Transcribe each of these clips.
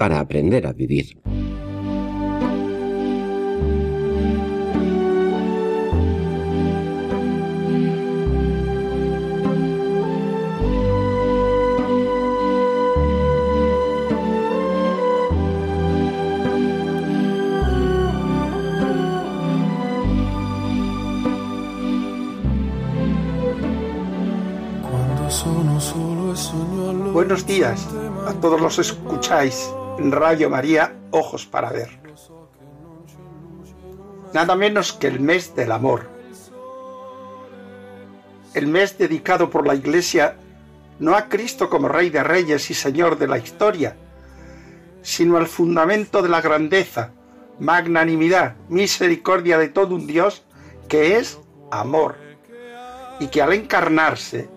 para aprender a vivir. Buenos días a todos los escucháis Radio María, Ojos para Ver. Nada menos que el mes del amor. El mes dedicado por la Iglesia no a Cristo como Rey de Reyes y Señor de la historia, sino al fundamento de la grandeza, magnanimidad, misericordia de todo un Dios que es amor, y que al encarnarse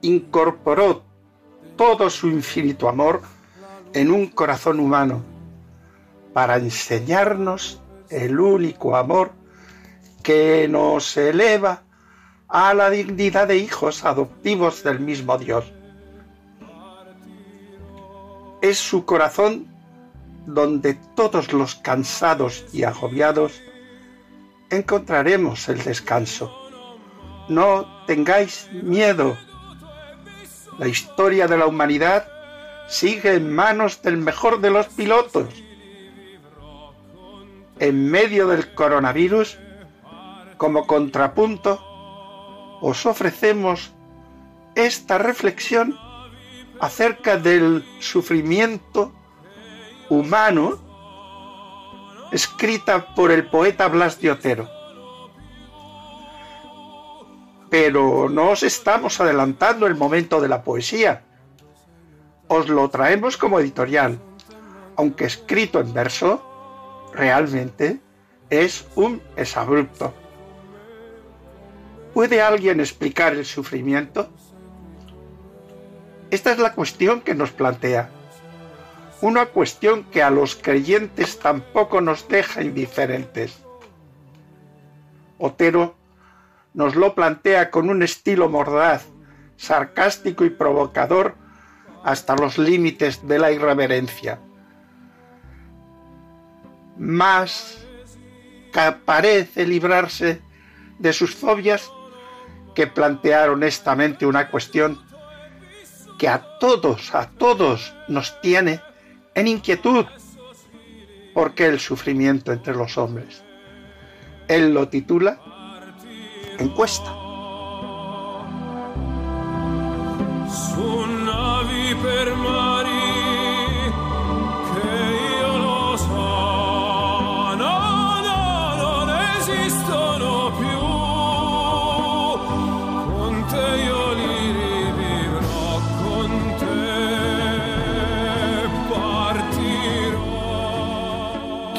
incorporó todo su infinito amor en un corazón humano para enseñarnos el único amor que nos eleva a la dignidad de hijos adoptivos del mismo Dios. Es su corazón donde todos los cansados y agobiados encontraremos el descanso. No tengáis miedo. La historia de la humanidad sigue en manos del mejor de los pilotos. En medio del coronavirus, como contrapunto, os ofrecemos esta reflexión acerca del sufrimiento humano escrita por el poeta Blas de Otero. Pero no os estamos adelantando el momento de la poesía os lo traemos como editorial, aunque escrito en verso, realmente es un exabrupto. ¿Puede alguien explicar el sufrimiento? Esta es la cuestión que nos plantea. Una cuestión que a los creyentes tampoco nos deja indiferentes. Otero nos lo plantea con un estilo mordaz, sarcástico y provocador hasta los límites de la irreverencia. Más parece librarse de sus fobias que plantear honestamente una cuestión que a todos, a todos nos tiene en inquietud. ¿Por qué el sufrimiento entre los hombres? Él lo titula Encuesta.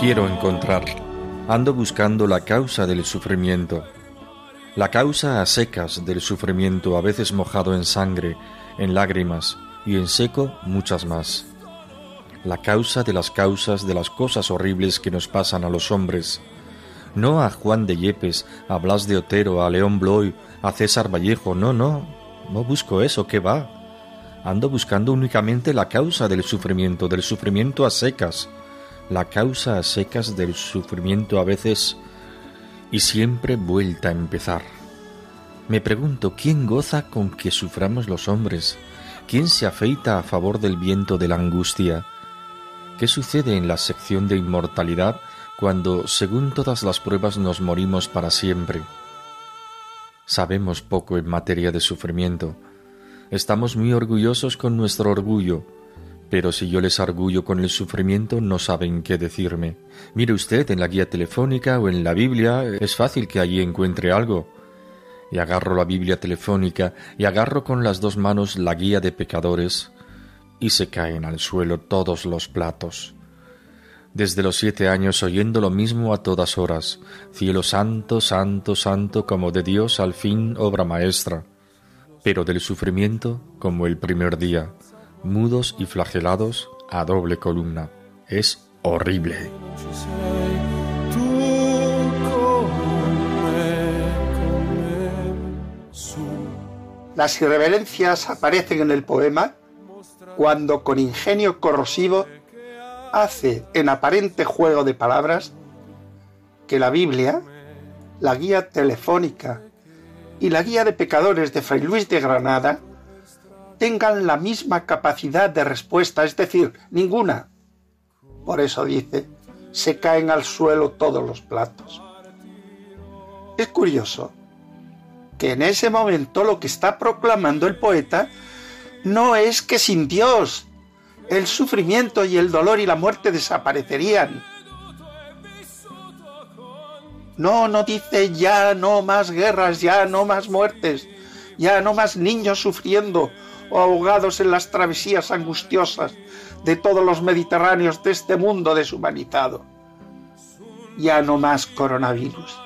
Quiero encontrar. Ando buscando la causa del sufrimiento. La causa a secas del sufrimiento, a veces mojado en sangre, en lágrimas, y en seco muchas más. La causa de las causas de las cosas horribles que nos pasan a los hombres. No a Juan de Yepes, a Blas de Otero, a León Bloy, a César Vallejo, no, no, no busco eso, ¿qué va? Ando buscando únicamente la causa del sufrimiento, del sufrimiento a secas, la causa a secas del sufrimiento a veces y siempre vuelta a empezar. Me pregunto, ¿quién goza con que suframos los hombres? ¿Quién se afeita a favor del viento de la angustia? ¿Qué sucede en la sección de inmortalidad cuando, según todas las pruebas, nos morimos para siempre? Sabemos poco en materia de sufrimiento. Estamos muy orgullosos con nuestro orgullo, pero si yo les argullo con el sufrimiento no saben qué decirme. Mire usted en la guía telefónica o en la Biblia, es fácil que allí encuentre algo. Y agarro la Biblia telefónica y agarro con las dos manos la guía de pecadores y se caen al suelo todos los platos. Desde los siete años oyendo lo mismo a todas horas, cielo santo, santo, santo, como de Dios al fin obra maestra, pero del sufrimiento como el primer día, mudos y flagelados a doble columna. Es horrible. Las irreverencias aparecen en el poema cuando con ingenio corrosivo hace en aparente juego de palabras que la Biblia, la guía telefónica y la guía de pecadores de Fray Luis de Granada tengan la misma capacidad de respuesta, es decir, ninguna. Por eso dice, se caen al suelo todos los platos. Es curioso que en ese momento lo que está proclamando el poeta no es que sin Dios el sufrimiento y el dolor y la muerte desaparecerían. No, no dice ya no más guerras, ya no más muertes, ya no más niños sufriendo o ahogados en las travesías angustiosas de todos los mediterráneos de este mundo deshumanizado. Ya no más coronavirus.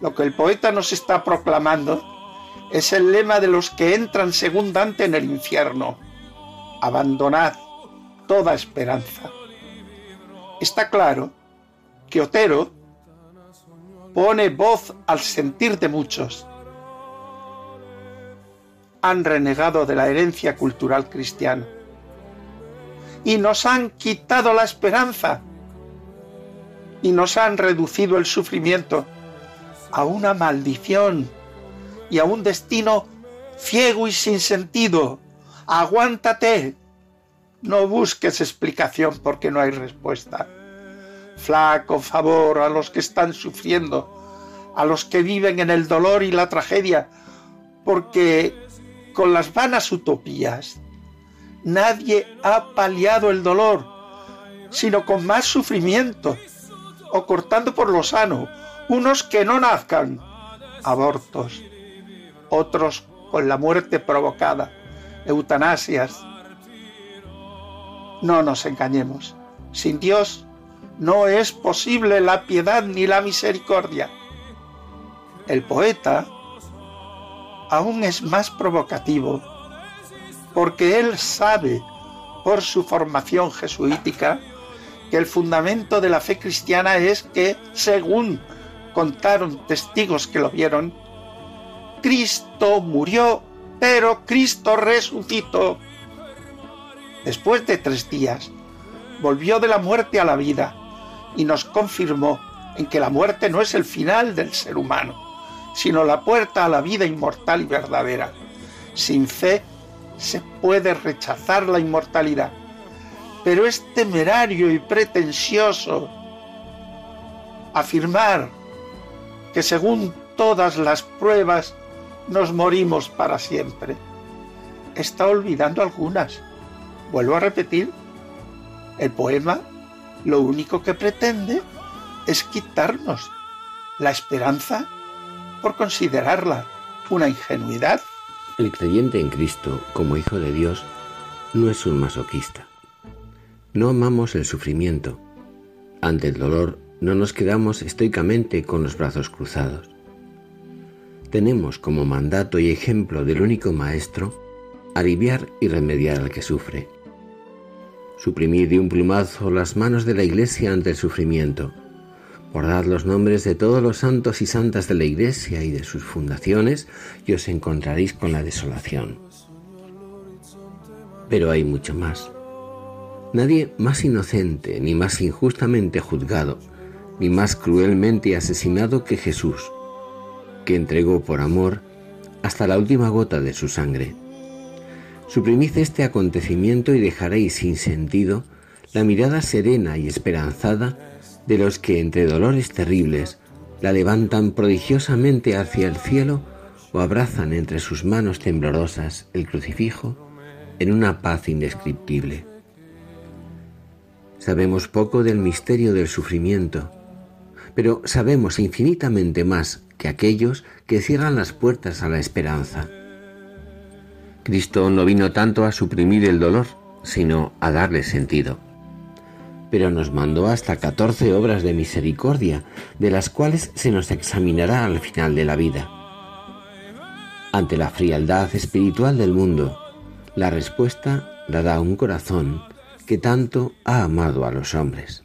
Lo que el poeta nos está proclamando es el lema de los que entran según Dante en el infierno. Abandonad toda esperanza. Está claro que Otero pone voz al sentir de muchos. Han renegado de la herencia cultural cristiana y nos han quitado la esperanza y nos han reducido el sufrimiento a una maldición y a un destino ciego y sin sentido. Aguántate. No busques explicación porque no hay respuesta. Flaco favor a los que están sufriendo, a los que viven en el dolor y la tragedia, porque con las vanas utopías nadie ha paliado el dolor, sino con más sufrimiento, o cortando por lo sano, unos que no nazcan, abortos, otros con la muerte provocada, eutanasias. No nos engañemos, sin Dios no es posible la piedad ni la misericordia. El poeta aún es más provocativo porque él sabe por su formación jesuítica que el fundamento de la fe cristiana es que, según contaron testigos que lo vieron, Cristo murió, pero Cristo resucitó. Después de tres días, volvió de la muerte a la vida y nos confirmó en que la muerte no es el final del ser humano, sino la puerta a la vida inmortal y verdadera. Sin fe se puede rechazar la inmortalidad, pero es temerario y pretencioso afirmar que según todas las pruebas nos morimos para siempre. Está olvidando algunas. Vuelvo a repetir, el poema lo único que pretende es quitarnos la esperanza por considerarla una ingenuidad. El creyente en Cristo como Hijo de Dios no es un masoquista. No amamos el sufrimiento. Ante el dolor no nos quedamos estoicamente con los brazos cruzados tenemos como mandato y ejemplo del único Maestro aliviar y remediar al que sufre. Suprimir de un plumazo las manos de la Iglesia ante el sufrimiento. Bordad los nombres de todos los santos y santas de la Iglesia y de sus fundaciones y os encontraréis con la desolación. Pero hay mucho más. Nadie más inocente, ni más injustamente juzgado, ni más cruelmente asesinado que Jesús que entregó por amor hasta la última gota de su sangre. Suprimid este acontecimiento y dejaréis sin sentido la mirada serena y esperanzada de los que entre dolores terribles la levantan prodigiosamente hacia el cielo o abrazan entre sus manos temblorosas el crucifijo en una paz indescriptible. Sabemos poco del misterio del sufrimiento, pero sabemos infinitamente más que aquellos que cierran las puertas a la esperanza. Cristo no vino tanto a suprimir el dolor, sino a darle sentido pero nos mandó hasta catorce obras de misericordia, de las cuales se nos examinará al final de la vida. Ante la frialdad espiritual del mundo, la respuesta la da un corazón que tanto ha amado a los hombres.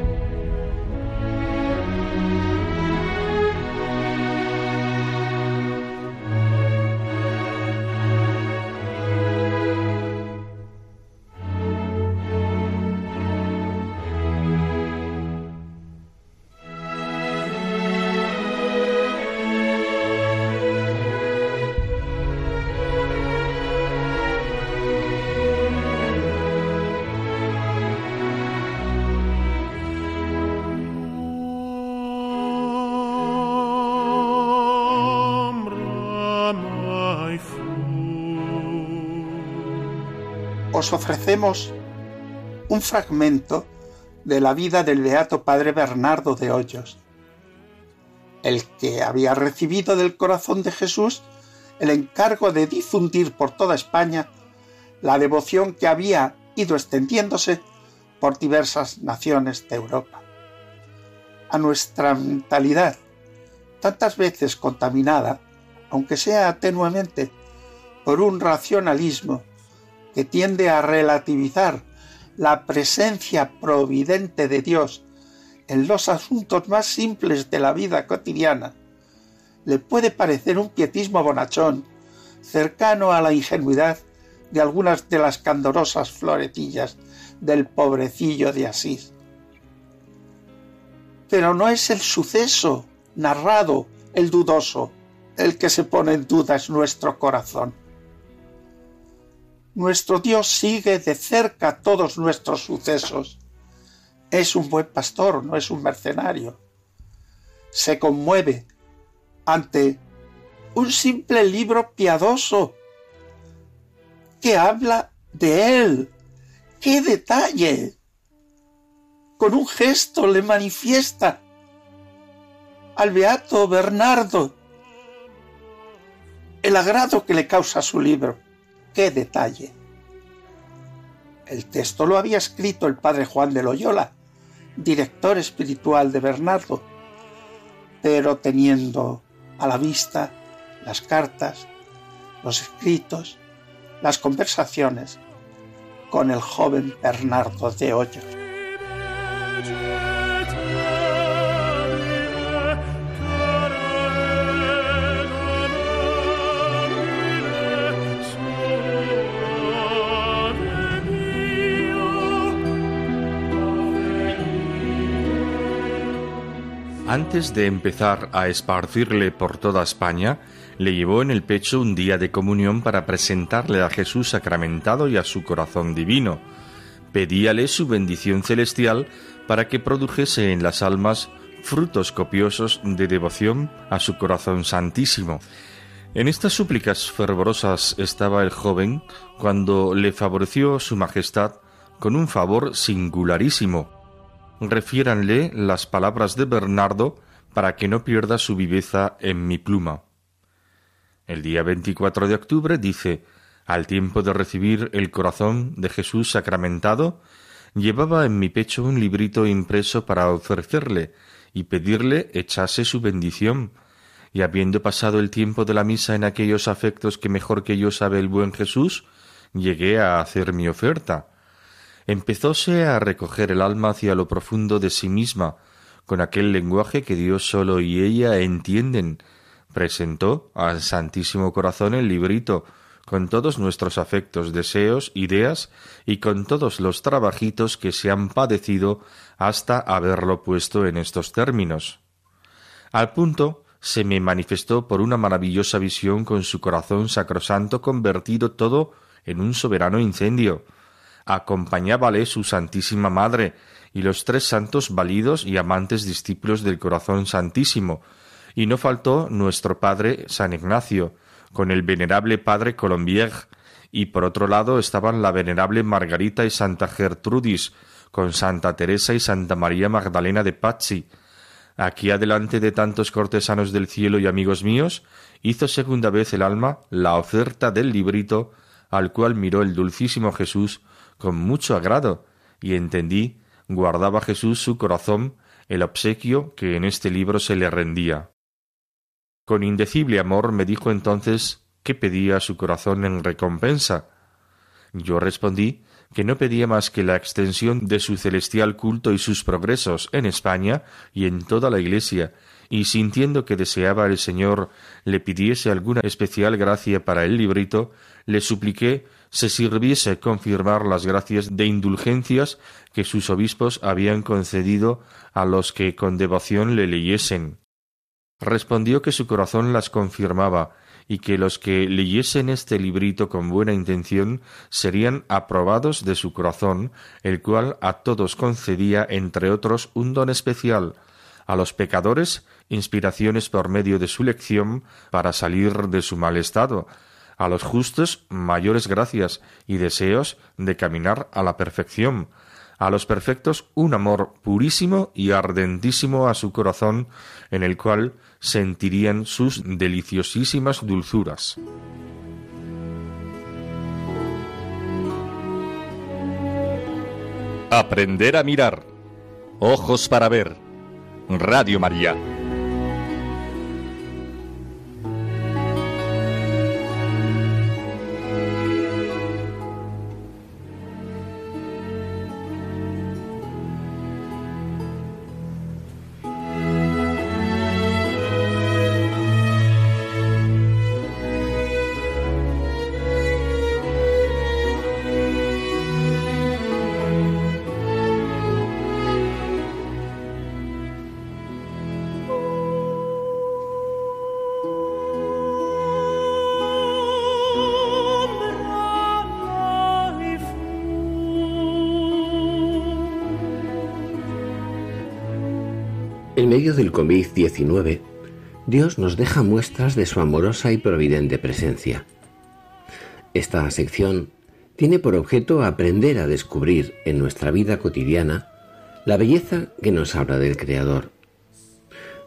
Os ofrecemos un fragmento de la vida del beato padre Bernardo de Hoyos, el que había recibido del corazón de Jesús el encargo de difundir por toda España la devoción que había ido extendiéndose por diversas naciones de Europa. A nuestra mentalidad, tantas veces contaminada, aunque sea tenuemente, por un racionalismo que tiende a relativizar la presencia providente de Dios en los asuntos más simples de la vida cotidiana, le puede parecer un pietismo bonachón cercano a la ingenuidad de algunas de las candorosas floretillas del pobrecillo de Asís. Pero no es el suceso narrado, el dudoso, el que se pone en duda nuestro corazón. Nuestro Dios sigue de cerca todos nuestros sucesos. Es un buen pastor, no es un mercenario. Se conmueve ante un simple libro piadoso que habla de Él. ¡Qué detalle! Con un gesto le manifiesta al beato Bernardo el agrado que le causa su libro. ¡Qué detalle! El texto lo había escrito el padre Juan de Loyola, director espiritual de Bernardo, pero teniendo a la vista las cartas, los escritos, las conversaciones con el joven Bernardo de Hoyos. Antes de empezar a esparcirle por toda España, le llevó en el pecho un día de comunión para presentarle a Jesús sacramentado y a su corazón divino. Pedíale su bendición celestial para que produjese en las almas frutos copiosos de devoción a su corazón santísimo. En estas súplicas fervorosas estaba el joven cuando le favoreció su majestad con un favor singularísimo refiéranle las palabras de Bernardo para que no pierda su viveza en mi pluma. El día 24 de octubre dice, al tiempo de recibir el corazón de Jesús sacramentado, llevaba en mi pecho un librito impreso para ofrecerle y pedirle echase su bendición, y habiendo pasado el tiempo de la misa en aquellos afectos que mejor que yo sabe el buen Jesús, llegué a hacer mi oferta. Empezóse a recoger el alma hacia lo profundo de sí misma, con aquel lenguaje que Dios solo y ella entienden. Presentó al Santísimo Corazón el librito, con todos nuestros afectos, deseos, ideas y con todos los trabajitos que se han padecido hasta haberlo puesto en estos términos. Al punto se me manifestó por una maravillosa visión con su corazón sacrosanto convertido todo en un soberano incendio. Acompañábale su Santísima Madre y los tres santos validos y amantes discípulos del corazón santísimo, y no faltó nuestro padre San Ignacio, con el venerable padre Colombier, y por otro lado estaban la venerable Margarita y Santa Gertrudis, con Santa Teresa y Santa María Magdalena de Pazzi. Aquí adelante de tantos cortesanos del cielo y amigos míos, hizo segunda vez el alma la oferta del librito, al cual miró el dulcísimo Jesús con mucho agrado, y entendí guardaba Jesús su corazón el obsequio que en este libro se le rendía. Con indecible amor me dijo entonces qué pedía su corazón en recompensa. Yo respondí que no pedía más que la extensión de su celestial culto y sus progresos en España y en toda la Iglesia, y sintiendo que deseaba el Señor le pidiese alguna especial gracia para el librito, le supliqué se sirviese confirmar las gracias de indulgencias que sus obispos habían concedido a los que con devoción le leyesen. Respondió que su corazón las confirmaba y que los que leyesen este librito con buena intención serían aprobados de su corazón, el cual a todos concedía, entre otros, un don especial, a los pecadores inspiraciones por medio de su lección para salir de su mal estado, a los justos mayores gracias y deseos de caminar a la perfección, a los perfectos un amor purísimo y ardentísimo a su corazón, en el cual sentirían sus deliciosísimas dulzuras. Aprender a mirar. Ojos para ver. Radio María. Medio del COVID-19, Dios nos deja muestras de su amorosa y providente presencia. Esta sección tiene por objeto aprender a descubrir en nuestra vida cotidiana la belleza que nos habla del Creador.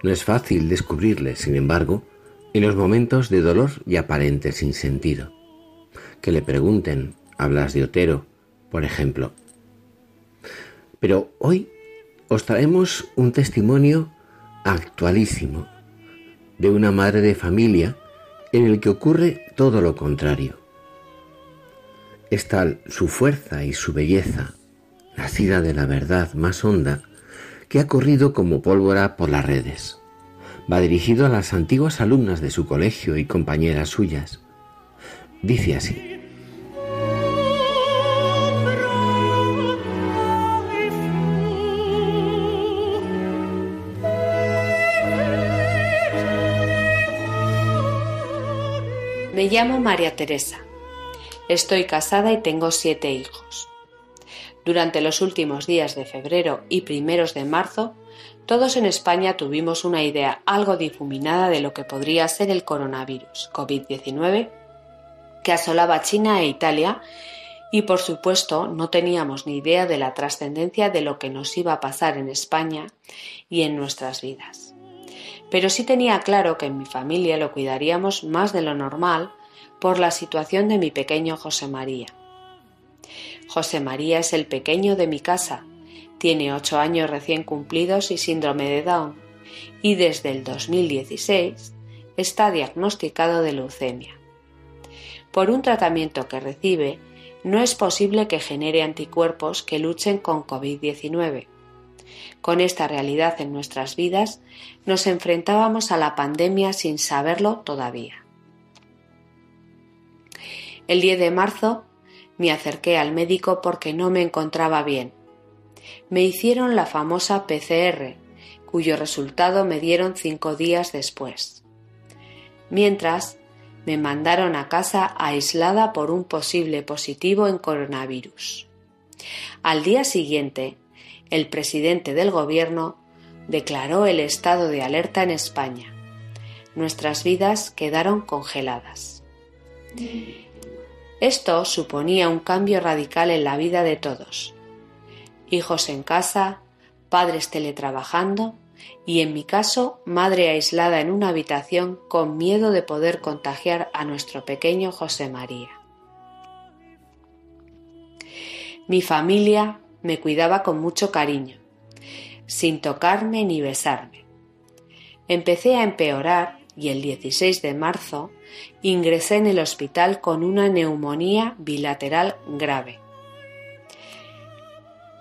No es fácil descubrirle, sin embargo, en los momentos de dolor y aparente sinsentido. Que le pregunten, hablas de Otero, por ejemplo. Pero hoy os traemos un testimonio actualísimo de una madre de familia en el que ocurre todo lo contrario. Es tal su fuerza y su belleza, nacida de la verdad más honda, que ha corrido como pólvora por las redes. Va dirigido a las antiguas alumnas de su colegio y compañeras suyas. Dice así. Me llamo María Teresa. Estoy casada y tengo siete hijos. Durante los últimos días de febrero y primeros de marzo, todos en España tuvimos una idea algo difuminada de lo que podría ser el coronavirus COVID-19 que asolaba China e Italia y por supuesto no teníamos ni idea de la trascendencia de lo que nos iba a pasar en España y en nuestras vidas pero sí tenía claro que en mi familia lo cuidaríamos más de lo normal por la situación de mi pequeño José María. José María es el pequeño de mi casa, tiene ocho años recién cumplidos y síndrome de Down, y desde el 2016 está diagnosticado de leucemia. Por un tratamiento que recibe, no es posible que genere anticuerpos que luchen con COVID-19. Con esta realidad en nuestras vidas, nos enfrentábamos a la pandemia sin saberlo todavía. El 10 de marzo me acerqué al médico porque no me encontraba bien. Me hicieron la famosa PCR, cuyo resultado me dieron cinco días después. Mientras, me mandaron a casa aislada por un posible positivo en coronavirus. Al día siguiente, el presidente del gobierno declaró el estado de alerta en España. Nuestras vidas quedaron congeladas. Esto suponía un cambio radical en la vida de todos. Hijos en casa, padres teletrabajando y en mi caso madre aislada en una habitación con miedo de poder contagiar a nuestro pequeño José María. Mi familia me cuidaba con mucho cariño, sin tocarme ni besarme. Empecé a empeorar y el 16 de marzo ingresé en el hospital con una neumonía bilateral grave.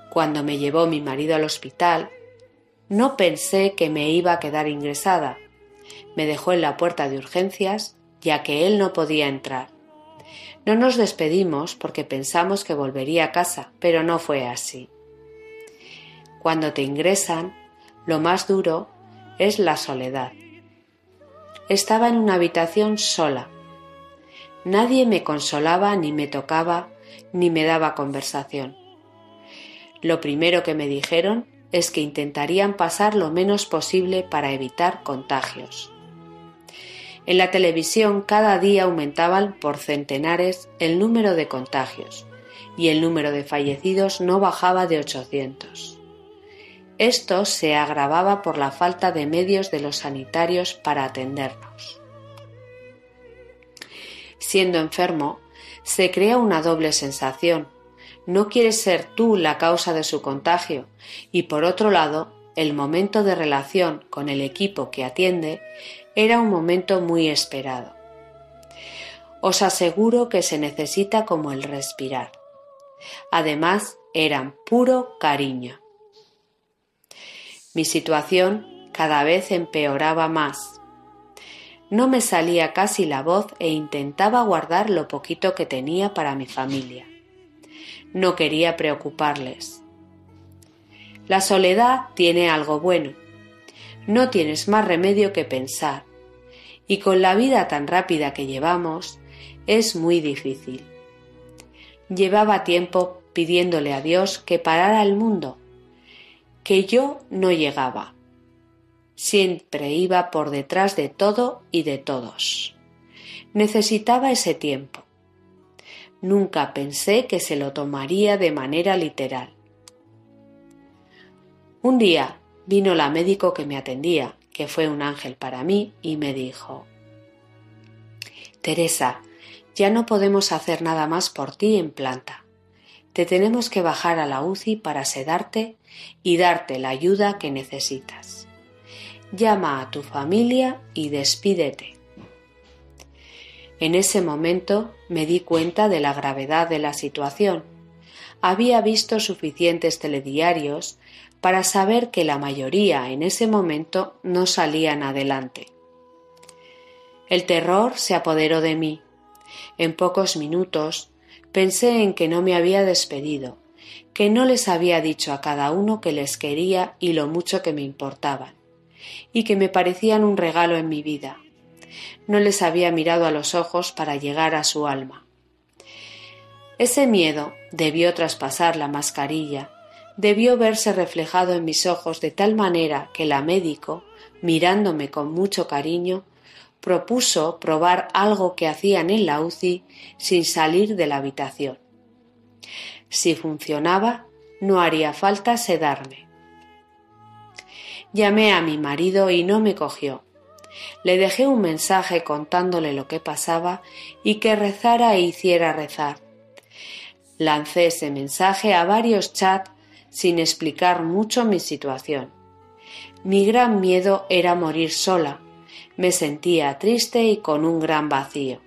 Cuando me llevó mi marido al hospital, no pensé que me iba a quedar ingresada. Me dejó en la puerta de urgencias, ya que él no podía entrar. No nos despedimos porque pensamos que volvería a casa, pero no fue así. Cuando te ingresan, lo más duro es la soledad. Estaba en una habitación sola. Nadie me consolaba, ni me tocaba, ni me daba conversación. Lo primero que me dijeron es que intentarían pasar lo menos posible para evitar contagios. En la televisión cada día aumentaban por centenares el número de contagios y el número de fallecidos no bajaba de 800. Esto se agravaba por la falta de medios de los sanitarios para atendernos. Siendo enfermo, se crea una doble sensación no quieres ser tú la causa de su contagio y por otro lado, el momento de relación con el equipo que atiende era un momento muy esperado. Os aseguro que se necesita como el respirar. Además, eran puro cariño. Mi situación cada vez empeoraba más. No me salía casi la voz e intentaba guardar lo poquito que tenía para mi familia no quería preocuparles. La soledad tiene algo bueno. No tienes más remedio que pensar, y con la vida tan rápida que llevamos, es muy difícil. Llevaba tiempo pidiéndole a Dios que parara el mundo, que yo no llegaba. Siempre iba por detrás de todo y de todos. Necesitaba ese tiempo. Nunca pensé que se lo tomaría de manera literal. Un día vino la médico que me atendía, que fue un ángel para mí, y me dijo Teresa, ya no podemos hacer nada más por ti en planta. Te tenemos que bajar a la UCI para sedarte y darte la ayuda que necesitas. Llama a tu familia y despídete. En ese momento me di cuenta de la gravedad de la situación. Había visto suficientes telediarios para saber que la mayoría en ese momento no salían adelante. El terror se apoderó de mí. En pocos minutos pensé en que no me había despedido, que no les había dicho a cada uno que les quería y lo mucho que me importaban, y que me parecían un regalo en mi vida no les había mirado a los ojos para llegar a su alma. Ese miedo debió traspasar la mascarilla, debió verse reflejado en mis ojos de tal manera que la médico, mirándome con mucho cariño, propuso probar algo que hacían en la UCI sin salir de la habitación. Si funcionaba, no haría falta sedarme. Llamé a mi marido y no me cogió. Le dejé un mensaje contándole lo que pasaba y que rezara e hiciera rezar. Lancé ese mensaje a varios chats sin explicar mucho mi situación. Mi gran miedo era morir sola, Me sentía triste y con un gran vacío.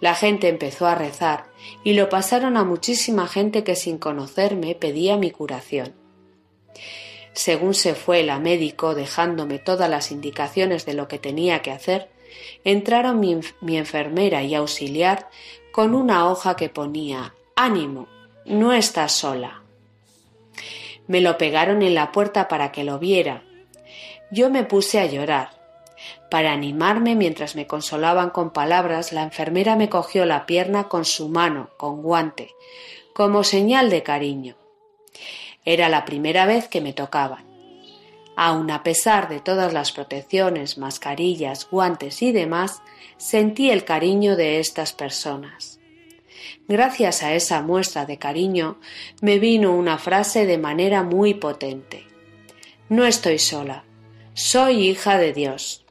La gente empezó a rezar y lo pasaron a muchísima gente que sin conocerme pedía mi curación. Según se fue la médico dejándome todas las indicaciones de lo que tenía que hacer, entraron mi, mi enfermera y auxiliar con una hoja que ponía Ánimo, no estás sola. Me lo pegaron en la puerta para que lo viera. Yo me puse a llorar. Para animarme mientras me consolaban con palabras, la enfermera me cogió la pierna con su mano, con guante, como señal de cariño. Era la primera vez que me tocaban. Aun a pesar de todas las protecciones, mascarillas, guantes y demás, sentí el cariño de estas personas. Gracias a esa muestra de cariño me vino una frase de manera muy potente. No estoy sola, soy hija de Dios.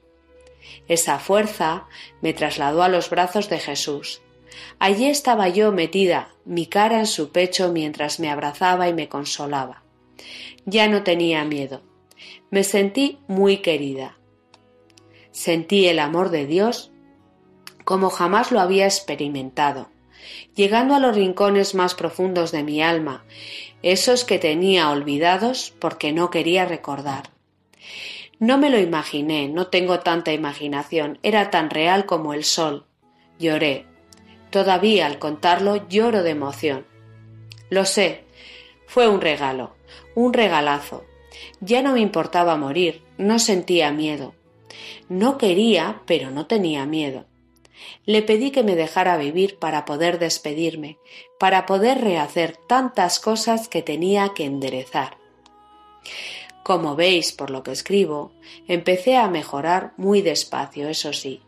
Esa fuerza me trasladó a los brazos de Jesús. Allí estaba yo metida, mi cara en su pecho mientras me abrazaba y me consolaba. Ya no tenía miedo. Me sentí muy querida. Sentí el amor de Dios como jamás lo había experimentado, llegando a los rincones más profundos de mi alma, esos que tenía olvidados porque no quería recordar. No me lo imaginé, no tengo tanta imaginación, era tan real como el sol. Lloré. Todavía al contarlo lloro de emoción. Lo sé, fue un regalo, un regalazo. Ya no me importaba morir, no sentía miedo. No quería, pero no tenía miedo. Le pedí que me dejara vivir para poder despedirme, para poder rehacer tantas cosas que tenía que enderezar. Como veis por lo que escribo, empecé a mejorar muy despacio, eso sí.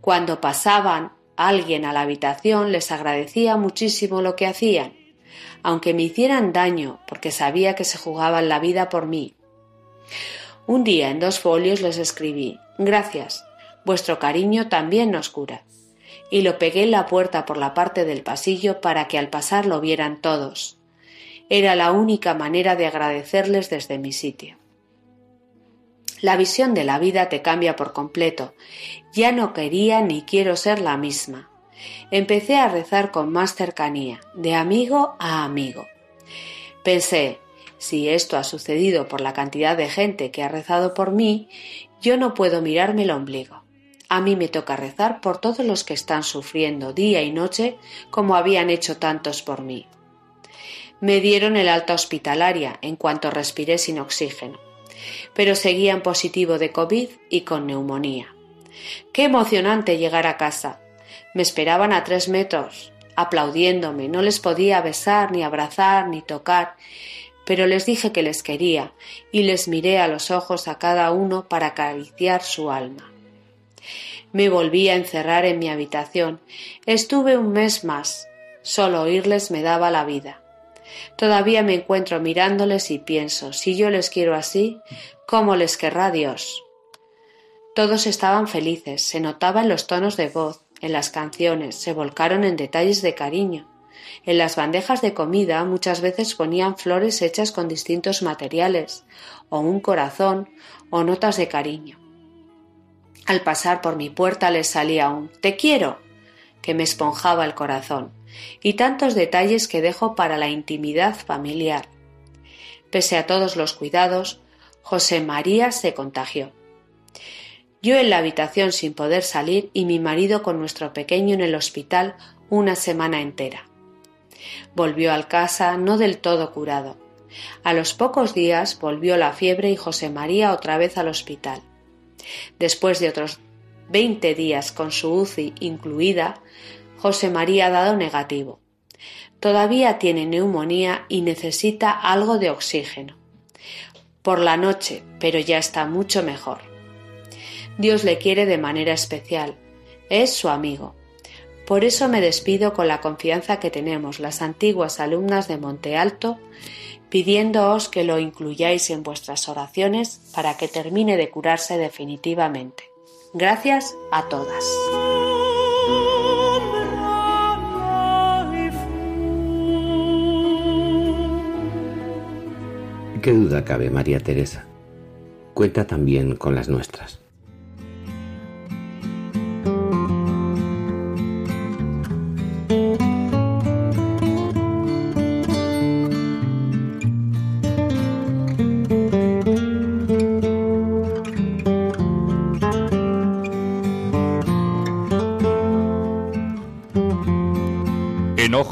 Cuando pasaban alguien a la habitación les agradecía muchísimo lo que hacían, aunque me hicieran daño porque sabía que se jugaban la vida por mí. Un día en dos folios les escribí Gracias, vuestro cariño también nos cura. Y lo pegué en la puerta por la parte del pasillo para que al pasar lo vieran todos. Era la única manera de agradecerles desde mi sitio. La visión de la vida te cambia por completo. Ya no quería ni quiero ser la misma. Empecé a rezar con más cercanía, de amigo a amigo. Pensé, si esto ha sucedido por la cantidad de gente que ha rezado por mí, yo no puedo mirarme el ombligo. A mí me toca rezar por todos los que están sufriendo día y noche como habían hecho tantos por mí. Me dieron el alta hospitalaria en cuanto respiré sin oxígeno, pero seguía en positivo de COVID y con neumonía. Qué emocionante llegar a casa. Me esperaban a tres metros, aplaudiéndome. No les podía besar, ni abrazar, ni tocar, pero les dije que les quería y les miré a los ojos a cada uno para acariciar su alma. Me volví a encerrar en mi habitación. Estuve un mes más. Solo oírles me daba la vida. Todavía me encuentro mirándoles y pienso, si yo les quiero así, ¿cómo les querrá Dios? Todos estaban felices, se notaba en los tonos de voz, en las canciones, se volcaron en detalles de cariño. En las bandejas de comida muchas veces ponían flores hechas con distintos materiales, o un corazón, o notas de cariño. Al pasar por mi puerta les salía un Te quiero, que me esponjaba el corazón y tantos detalles que dejo para la intimidad familiar. Pese a todos los cuidados, José María se contagió. Yo en la habitación sin poder salir y mi marido con nuestro pequeño en el hospital una semana entera. Volvió al casa no del todo curado. A los pocos días volvió la fiebre y José María otra vez al hospital. Después de otros veinte días con su UCI incluida, José María ha dado negativo. Todavía tiene neumonía y necesita algo de oxígeno. Por la noche, pero ya está mucho mejor. Dios le quiere de manera especial. Es su amigo. Por eso me despido con la confianza que tenemos las antiguas alumnas de Monte Alto, pidiéndoos que lo incluyáis en vuestras oraciones para que termine de curarse definitivamente. Gracias a todas. qué duda cabe, María Teresa. cuenta también con las nuestras.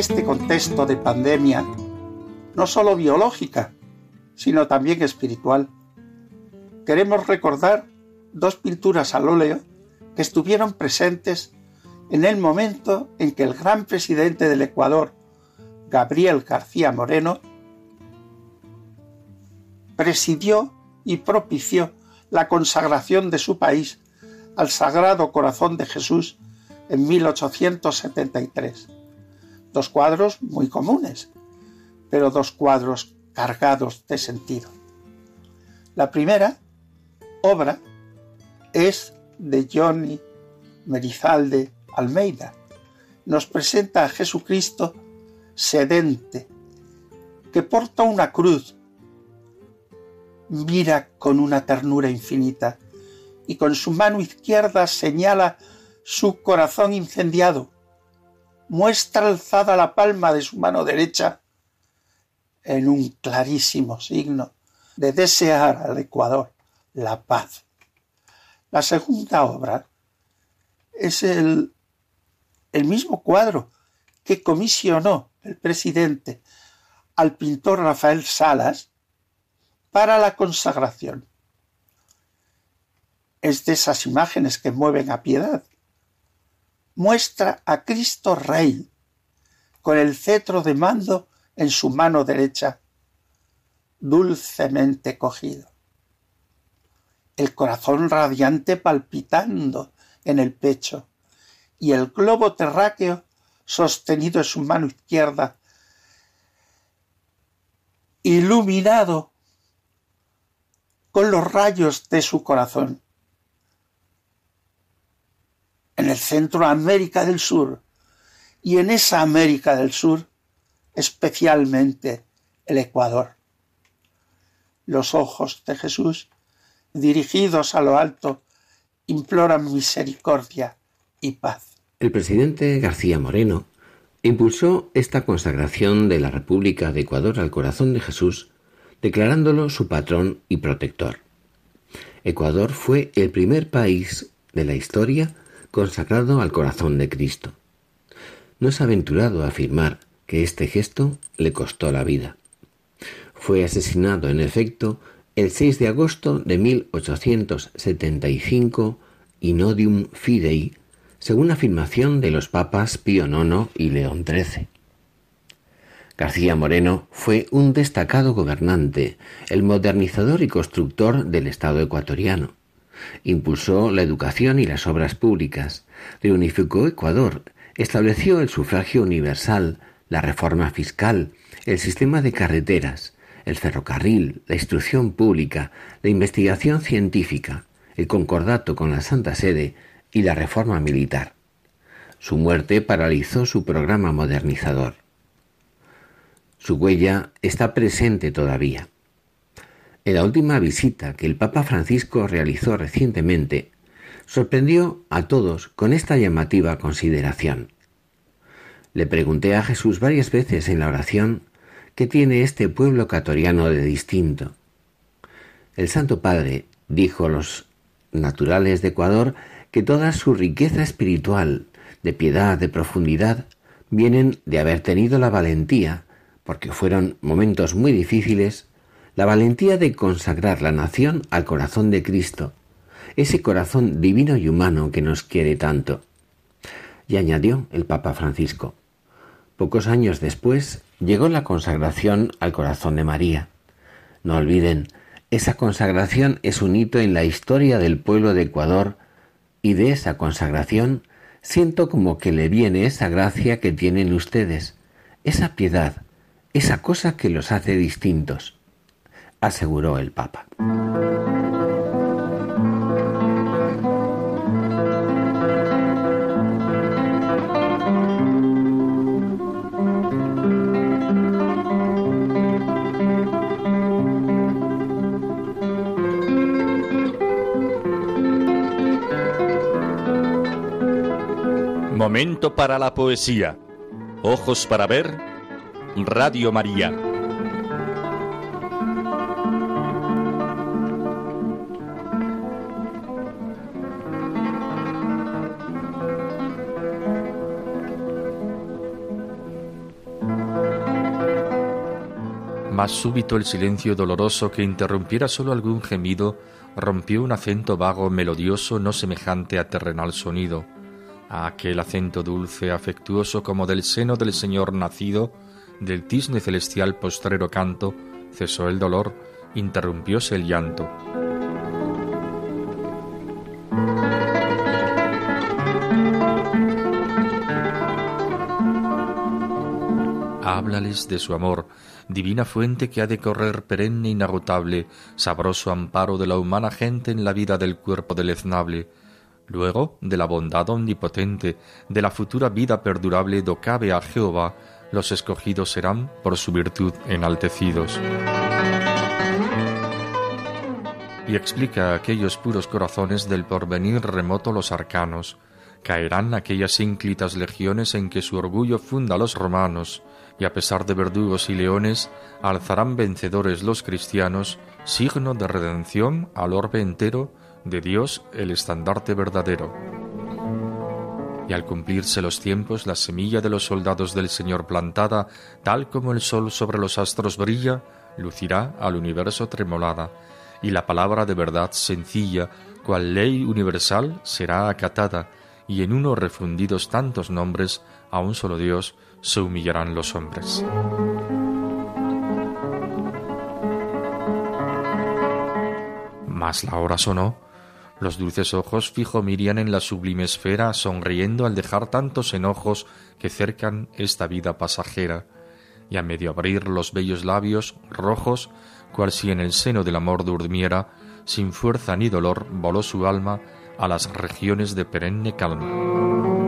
Este contexto de pandemia, no solo biológica, sino también espiritual. Queremos recordar dos pinturas al óleo que estuvieron presentes en el momento en que el gran presidente del Ecuador, Gabriel García Moreno, presidió y propició la consagración de su país al Sagrado Corazón de Jesús en 1873 dos cuadros muy comunes, pero dos cuadros cargados de sentido. La primera obra es de Johnny Merizalde Almeida. Nos presenta a Jesucristo sedente, que porta una cruz, mira con una ternura infinita y con su mano izquierda señala su corazón incendiado muestra alzada la palma de su mano derecha en un clarísimo signo de desear al Ecuador la paz. La segunda obra es el, el mismo cuadro que comisionó el presidente al pintor Rafael Salas para la consagración. Es de esas imágenes que mueven a piedad muestra a Cristo Rey, con el cetro de mando en su mano derecha, dulcemente cogido. El corazón radiante palpitando en el pecho y el globo terráqueo sostenido en su mano izquierda, iluminado con los rayos de su corazón en el centro América del Sur y en esa América del Sur especialmente el Ecuador. Los ojos de Jesús, dirigidos a lo alto, imploran misericordia y paz. El presidente García Moreno impulsó esta consagración de la República de Ecuador al corazón de Jesús, declarándolo su patrón y protector. Ecuador fue el primer país de la historia consagrado al corazón de Cristo. No es aventurado afirmar que este gesto le costó la vida. Fue asesinado, en efecto, el 6 de agosto de 1875 in odium fidei, según afirmación de los papas Pío IX y León XIII. García Moreno fue un destacado gobernante, el modernizador y constructor del Estado ecuatoriano. Impulsó la educación y las obras públicas, reunificó Ecuador, estableció el sufragio universal, la reforma fiscal, el sistema de carreteras, el ferrocarril, la instrucción pública, la investigación científica, el concordato con la Santa Sede y la reforma militar. Su muerte paralizó su programa modernizador. Su huella está presente todavía. En la última visita que el Papa Francisco realizó recientemente, sorprendió a todos con esta llamativa consideración. Le pregunté a Jesús varias veces en la oración qué tiene este pueblo catoriano de distinto. El Santo Padre dijo a los naturales de Ecuador que toda su riqueza espiritual, de piedad, de profundidad, vienen de haber tenido la valentía, porque fueron momentos muy difíciles, la valentía de consagrar la nación al corazón de Cristo, ese corazón divino y humano que nos quiere tanto. Y añadió el Papa Francisco, pocos años después llegó la consagración al corazón de María. No olviden, esa consagración es un hito en la historia del pueblo de Ecuador y de esa consagración siento como que le viene esa gracia que tienen ustedes, esa piedad, esa cosa que los hace distintos, aseguró el Papa. Momento para la poesía. Ojos para ver. Radio María. Más súbito el silencio doloroso que interrumpiera solo algún gemido rompió un acento vago melodioso no semejante a terrenal sonido a aquel acento dulce, afectuoso como del seno del Señor nacido, del tisne celestial postrero canto, cesó el dolor, interrumpióse el llanto. Háblales de su amor, divina fuente que ha de correr perenne e inagotable, sabroso amparo de la humana gente en la vida del cuerpo deleznable, luego de la bondad omnipotente, de la futura vida perdurable do cabe a Jehová, los escogidos serán por su virtud enaltecidos. Y explica a aquellos puros corazones del porvenir remoto los arcanos, caerán aquellas ínclitas legiones en que su orgullo funda los romanos, y a pesar de verdugos y leones, alzarán vencedores los cristianos, signo de redención al orbe entero de Dios el estandarte verdadero. Y al cumplirse los tiempos, la semilla de los soldados del Señor plantada, tal como el sol sobre los astros brilla, lucirá al universo tremolada, y la palabra de verdad sencilla, cual ley universal, será acatada, y en uno refundidos tantos nombres, a un solo Dios, se humillarán los hombres. Mas la hora sonó, los dulces ojos fijo mirían en la sublime esfera, sonriendo al dejar tantos enojos que cercan esta vida pasajera, y a medio abrir los bellos labios rojos, cual si en el seno del amor durmiera, sin fuerza ni dolor voló su alma a las regiones de perenne calma.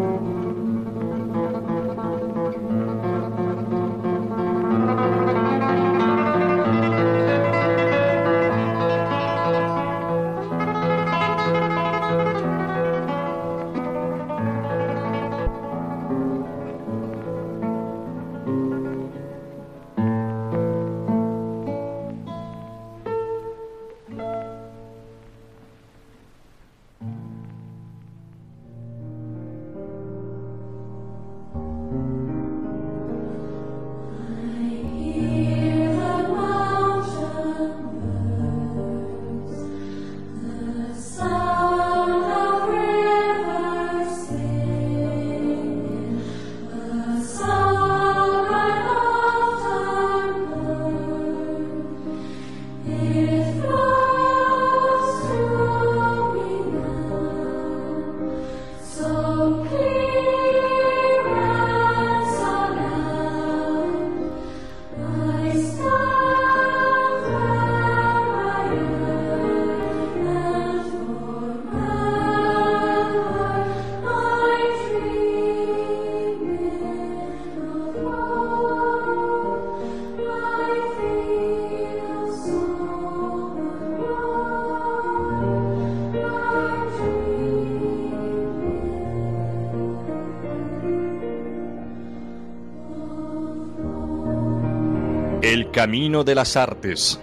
Camino de las Artes.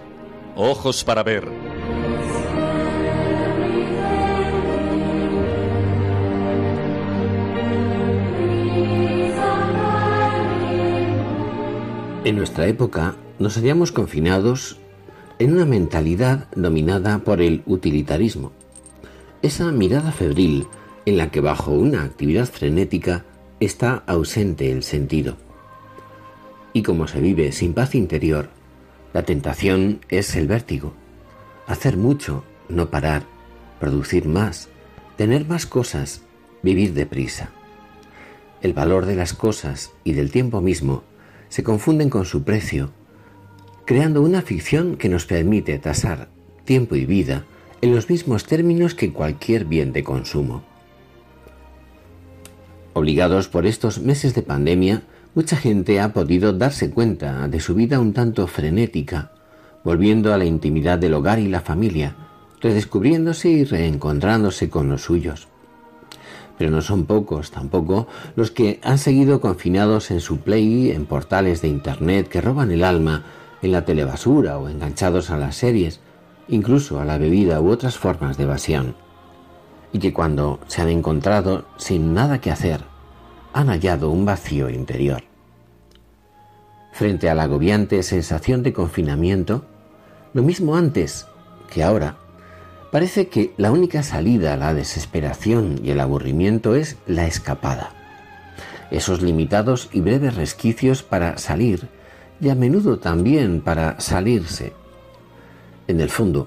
Ojos para ver. En nuestra época nos hallamos confinados en una mentalidad dominada por el utilitarismo. Esa mirada febril en la que bajo una actividad frenética está ausente el sentido. Y como se vive sin paz interior, la tentación es el vértigo. Hacer mucho, no parar, producir más, tener más cosas, vivir deprisa. El valor de las cosas y del tiempo mismo se confunden con su precio, creando una ficción que nos permite tasar tiempo y vida en los mismos términos que cualquier bien de consumo. Obligados por estos meses de pandemia, mucha gente ha podido darse cuenta de su vida un tanto frenética, volviendo a la intimidad del hogar y la familia, redescubriéndose y reencontrándose con los suyos. Pero no son pocos tampoco los que han seguido confinados en su play en portales de Internet que roban el alma, en la telebasura o enganchados a las series, incluso a la bebida u otras formas de evasión, y que cuando se han encontrado sin nada que hacer, han hallado un vacío interior. Frente a la agobiante sensación de confinamiento, lo mismo antes que ahora, parece que la única salida a la desesperación y el aburrimiento es la escapada. Esos limitados y breves resquicios para salir y a menudo también para salirse en el fondo,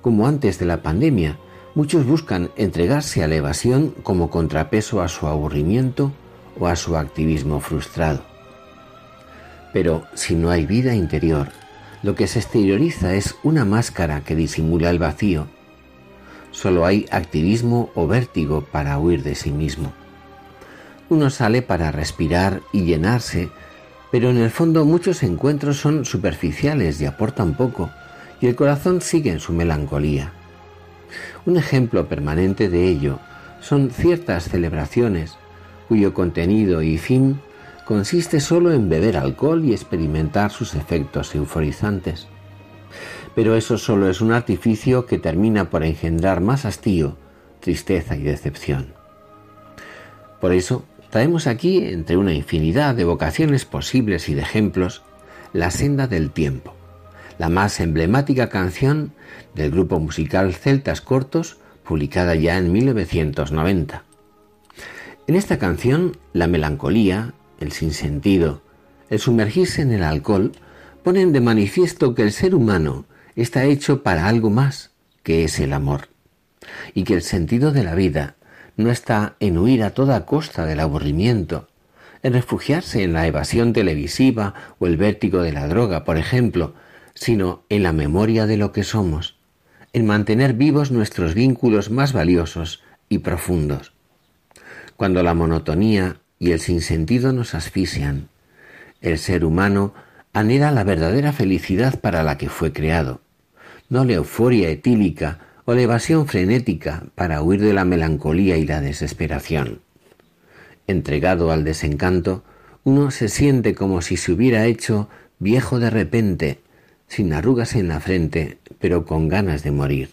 como antes de la pandemia, muchos buscan entregarse a la evasión como contrapeso a su aburrimiento o a su activismo frustrado. Pero si no hay vida interior, lo que se exterioriza es una máscara que disimula el vacío. Solo hay activismo o vértigo para huir de sí mismo. Uno sale para respirar y llenarse, pero en el fondo muchos encuentros son superficiales y aportan poco, y el corazón sigue en su melancolía. Un ejemplo permanente de ello son ciertas celebraciones cuyo contenido y fin consiste solo en beber alcohol y experimentar sus efectos euforizantes. Pero eso solo es un artificio que termina por engendrar más hastío, tristeza y decepción. Por eso, traemos aquí, entre una infinidad de vocaciones posibles y de ejemplos, la senda del tiempo la más emblemática canción del grupo musical Celtas Cortos, publicada ya en 1990. En esta canción, la melancolía, el sinsentido, el sumergirse en el alcohol, ponen de manifiesto que el ser humano está hecho para algo más, que es el amor, y que el sentido de la vida no está en huir a toda costa del aburrimiento, en refugiarse en la evasión televisiva o el vértigo de la droga, por ejemplo, sino en la memoria de lo que somos, en mantener vivos nuestros vínculos más valiosos y profundos. Cuando la monotonía y el sinsentido nos asfixian, el ser humano anhela la verdadera felicidad para la que fue creado, no la euforia etílica o la evasión frenética para huir de la melancolía y la desesperación. Entregado al desencanto, uno se siente como si se hubiera hecho viejo de repente sin arrugas en la frente, pero con ganas de morir.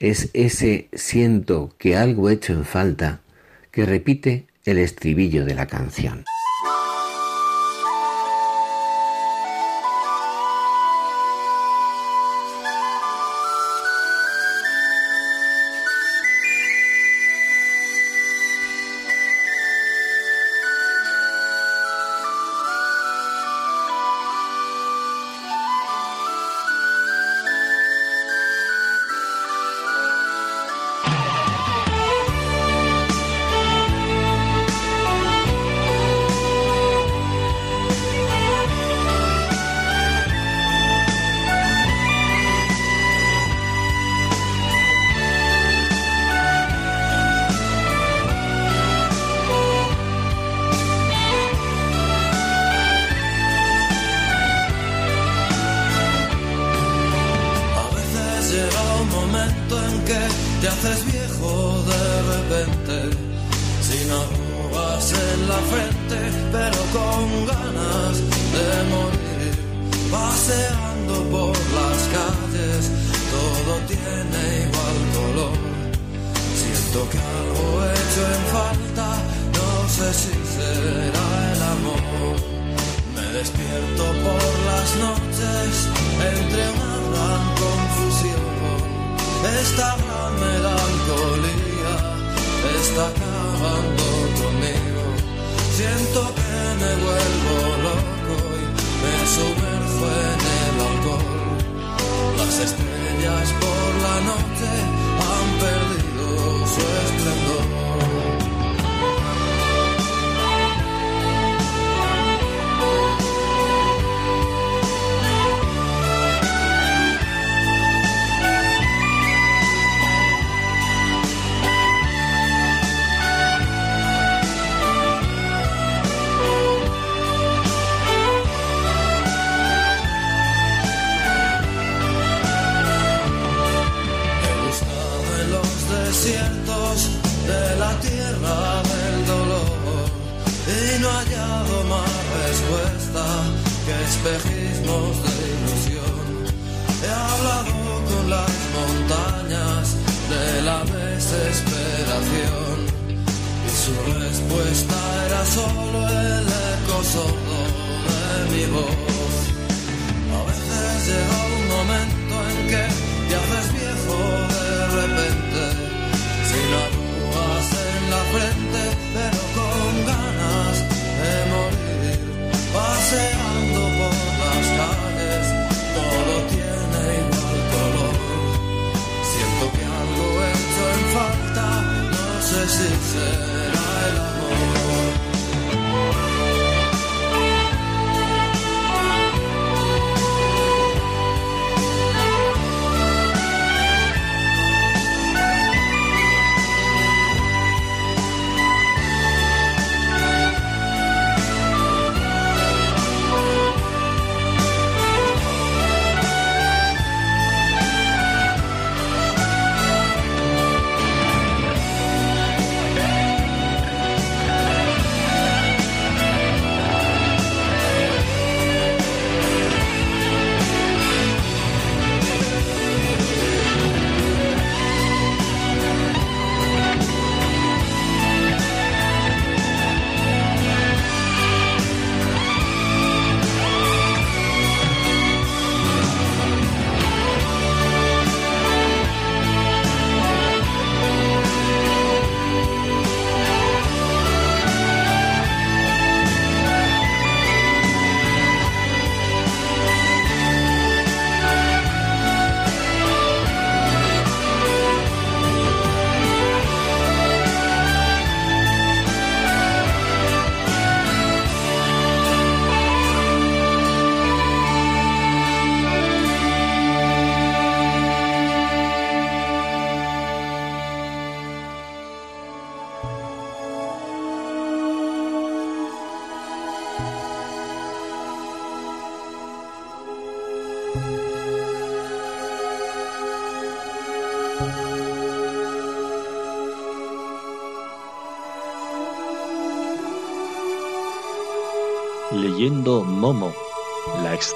Es ese siento que algo hecho en falta que repite el estribillo de la canción. Las estrellas por la noche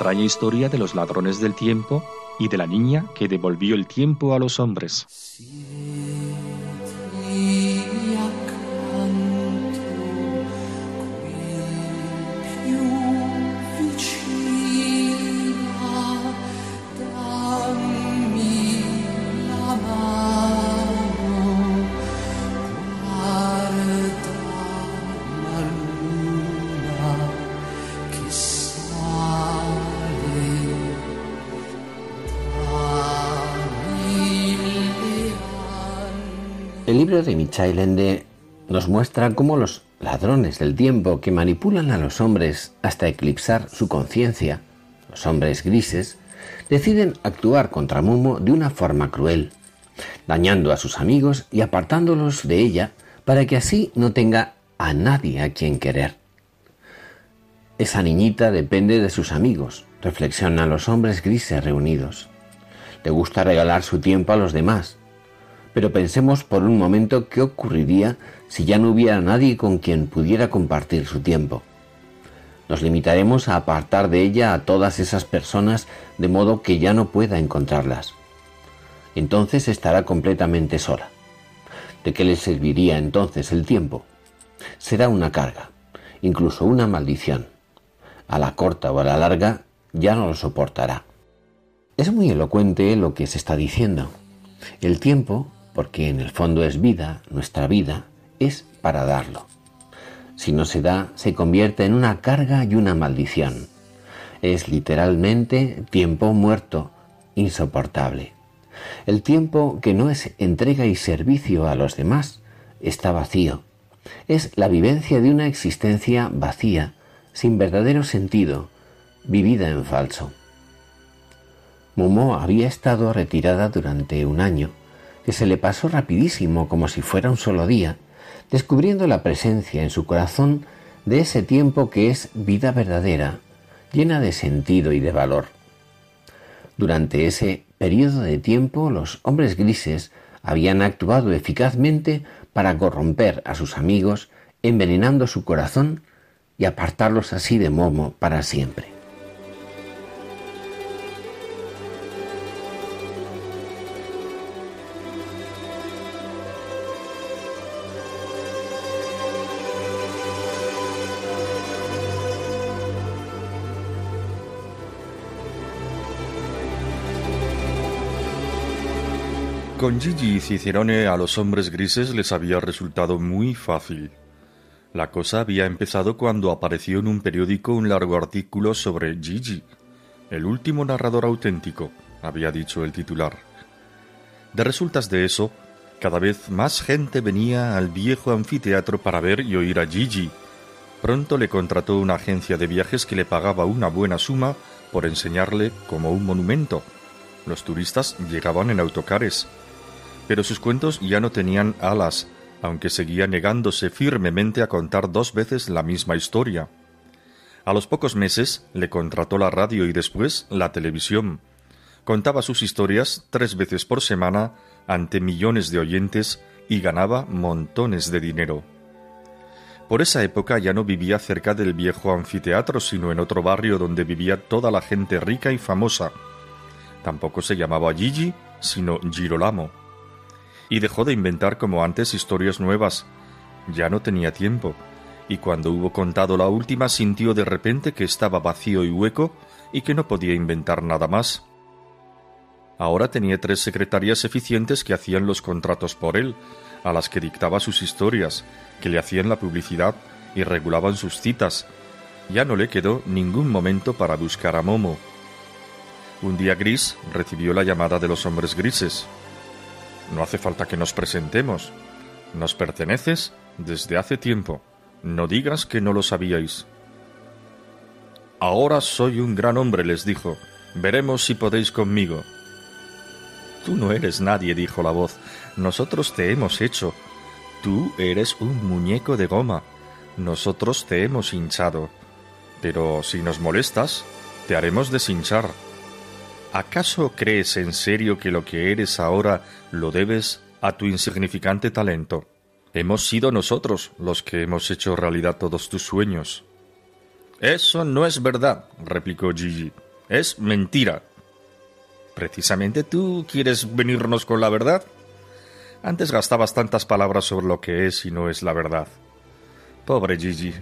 extraña historia de los ladrones del tiempo y de la niña que devolvió el tiempo a los hombres. El libro de Michael Ende nos muestra cómo los ladrones del tiempo que manipulan a los hombres hasta eclipsar su conciencia, los hombres grises, deciden actuar contra Momo de una forma cruel, dañando a sus amigos y apartándolos de ella para que así no tenga a nadie a quien querer. Esa niñita depende de sus amigos, reflexionan los hombres grises reunidos. Le gusta regalar su tiempo a los demás, pero pensemos por un momento qué ocurriría si ya no hubiera nadie con quien pudiera compartir su tiempo. Nos limitaremos a apartar de ella a todas esas personas de modo que ya no pueda encontrarlas. Entonces estará completamente sola. ¿De qué le serviría entonces el tiempo? Será una carga, incluso una maldición. A la corta o a la larga ya no lo soportará. Es muy elocuente lo que se está diciendo. El tiempo porque en el fondo es vida, nuestra vida, es para darlo. Si no se da, se convierte en una carga y una maldición. Es literalmente tiempo muerto, insoportable. El tiempo que no es entrega y servicio a los demás está vacío. Es la vivencia de una existencia vacía, sin verdadero sentido, vivida en falso. Momo había estado retirada durante un año, que se le pasó rapidísimo como si fuera un solo día, descubriendo la presencia en su corazón de ese tiempo que es vida verdadera, llena de sentido y de valor. Durante ese periodo de tiempo los hombres grises habían actuado eficazmente para corromper a sus amigos, envenenando su corazón y apartarlos así de Momo para siempre. Con Gigi Cicerone a los hombres grises les había resultado muy fácil. La cosa había empezado cuando apareció en un periódico un largo artículo sobre Gigi, el último narrador auténtico, había dicho el titular. De resultas de eso, cada vez más gente venía al viejo anfiteatro para ver y oír a Gigi. Pronto le contrató una agencia de viajes que le pagaba una buena suma por enseñarle como un monumento. Los turistas llegaban en autocares pero sus cuentos ya no tenían alas, aunque seguía negándose firmemente a contar dos veces la misma historia. A los pocos meses le contrató la radio y después la televisión. Contaba sus historias tres veces por semana ante millones de oyentes y ganaba montones de dinero. Por esa época ya no vivía cerca del viejo anfiteatro, sino en otro barrio donde vivía toda la gente rica y famosa. Tampoco se llamaba Gigi, sino Girolamo y dejó de inventar como antes historias nuevas. Ya no tenía tiempo, y cuando hubo contado la última sintió de repente que estaba vacío y hueco y que no podía inventar nada más. Ahora tenía tres secretarias eficientes que hacían los contratos por él, a las que dictaba sus historias, que le hacían la publicidad y regulaban sus citas. Ya no le quedó ningún momento para buscar a Momo. Un día gris recibió la llamada de los hombres grises. No hace falta que nos presentemos. Nos perteneces desde hace tiempo. No digas que no lo sabíais. Ahora soy un gran hombre, les dijo. Veremos si podéis conmigo. Tú no eres nadie, dijo la voz. Nosotros te hemos hecho. Tú eres un muñeco de goma. Nosotros te hemos hinchado. Pero si nos molestas, te haremos deshinchar. ¿Acaso crees en serio que lo que eres ahora lo debes a tu insignificante talento? Hemos sido nosotros los que hemos hecho realidad todos tus sueños. Eso no es verdad, replicó Gigi. Es mentira. ¿Precisamente tú quieres venirnos con la verdad? Antes gastabas tantas palabras sobre lo que es y no es la verdad. Pobre Gigi,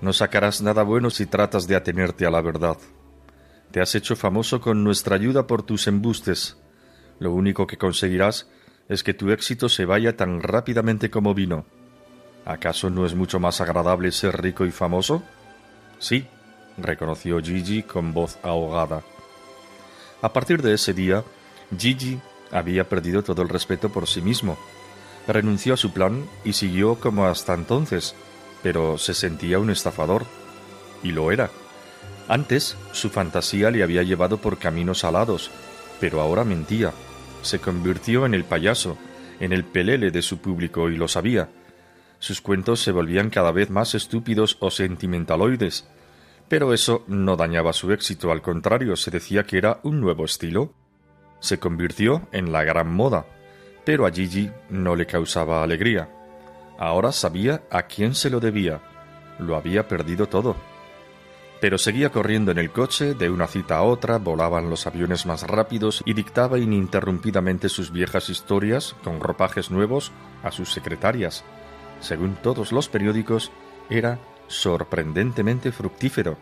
no sacarás nada bueno si tratas de atenerte a la verdad. Te has hecho famoso con nuestra ayuda por tus embustes. Lo único que conseguirás es que tu éxito se vaya tan rápidamente como vino. ¿Acaso no es mucho más agradable ser rico y famoso? Sí, reconoció Gigi con voz ahogada. A partir de ese día, Gigi había perdido todo el respeto por sí mismo. Renunció a su plan y siguió como hasta entonces, pero se sentía un estafador. Y lo era. Antes su fantasía le había llevado por caminos alados, pero ahora mentía. Se convirtió en el payaso, en el pelele de su público y lo sabía. Sus cuentos se volvían cada vez más estúpidos o sentimentaloides, pero eso no dañaba su éxito, al contrario, se decía que era un nuevo estilo. Se convirtió en la gran moda, pero a Gigi no le causaba alegría. Ahora sabía a quién se lo debía. Lo había perdido todo pero seguía corriendo en el coche, de una cita a otra, volaban los aviones más rápidos y dictaba ininterrumpidamente sus viejas historias, con ropajes nuevos, a sus secretarias. Según todos los periódicos, era sorprendentemente fructífero.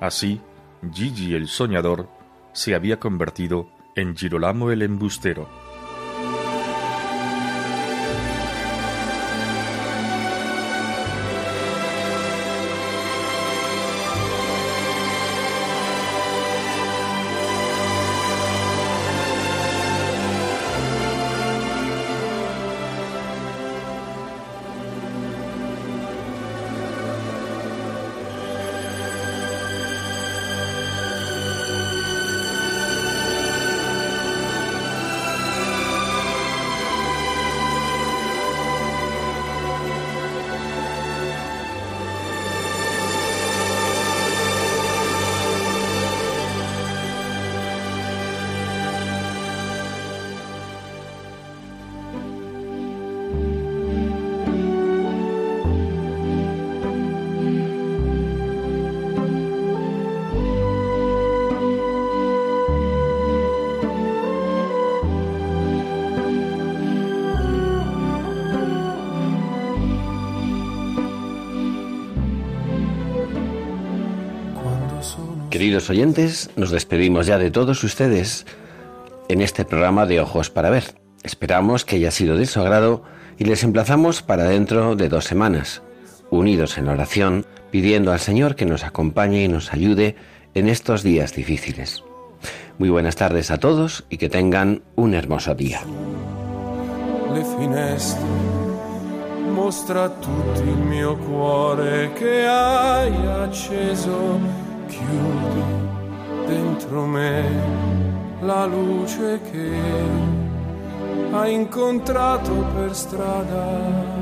Así, Gigi el soñador se había convertido en Girolamo el embustero. Queridos oyentes, nos despedimos ya de todos ustedes en este programa de Ojos para Ver. Esperamos que haya sido de su agrado y les emplazamos para dentro de dos semanas, unidos en oración, pidiendo al Señor que nos acompañe y nos ayude en estos días difíciles. Muy buenas tardes a todos y que tengan un hermoso día. Chiudi dentro me la luce che hai incontrato per strada.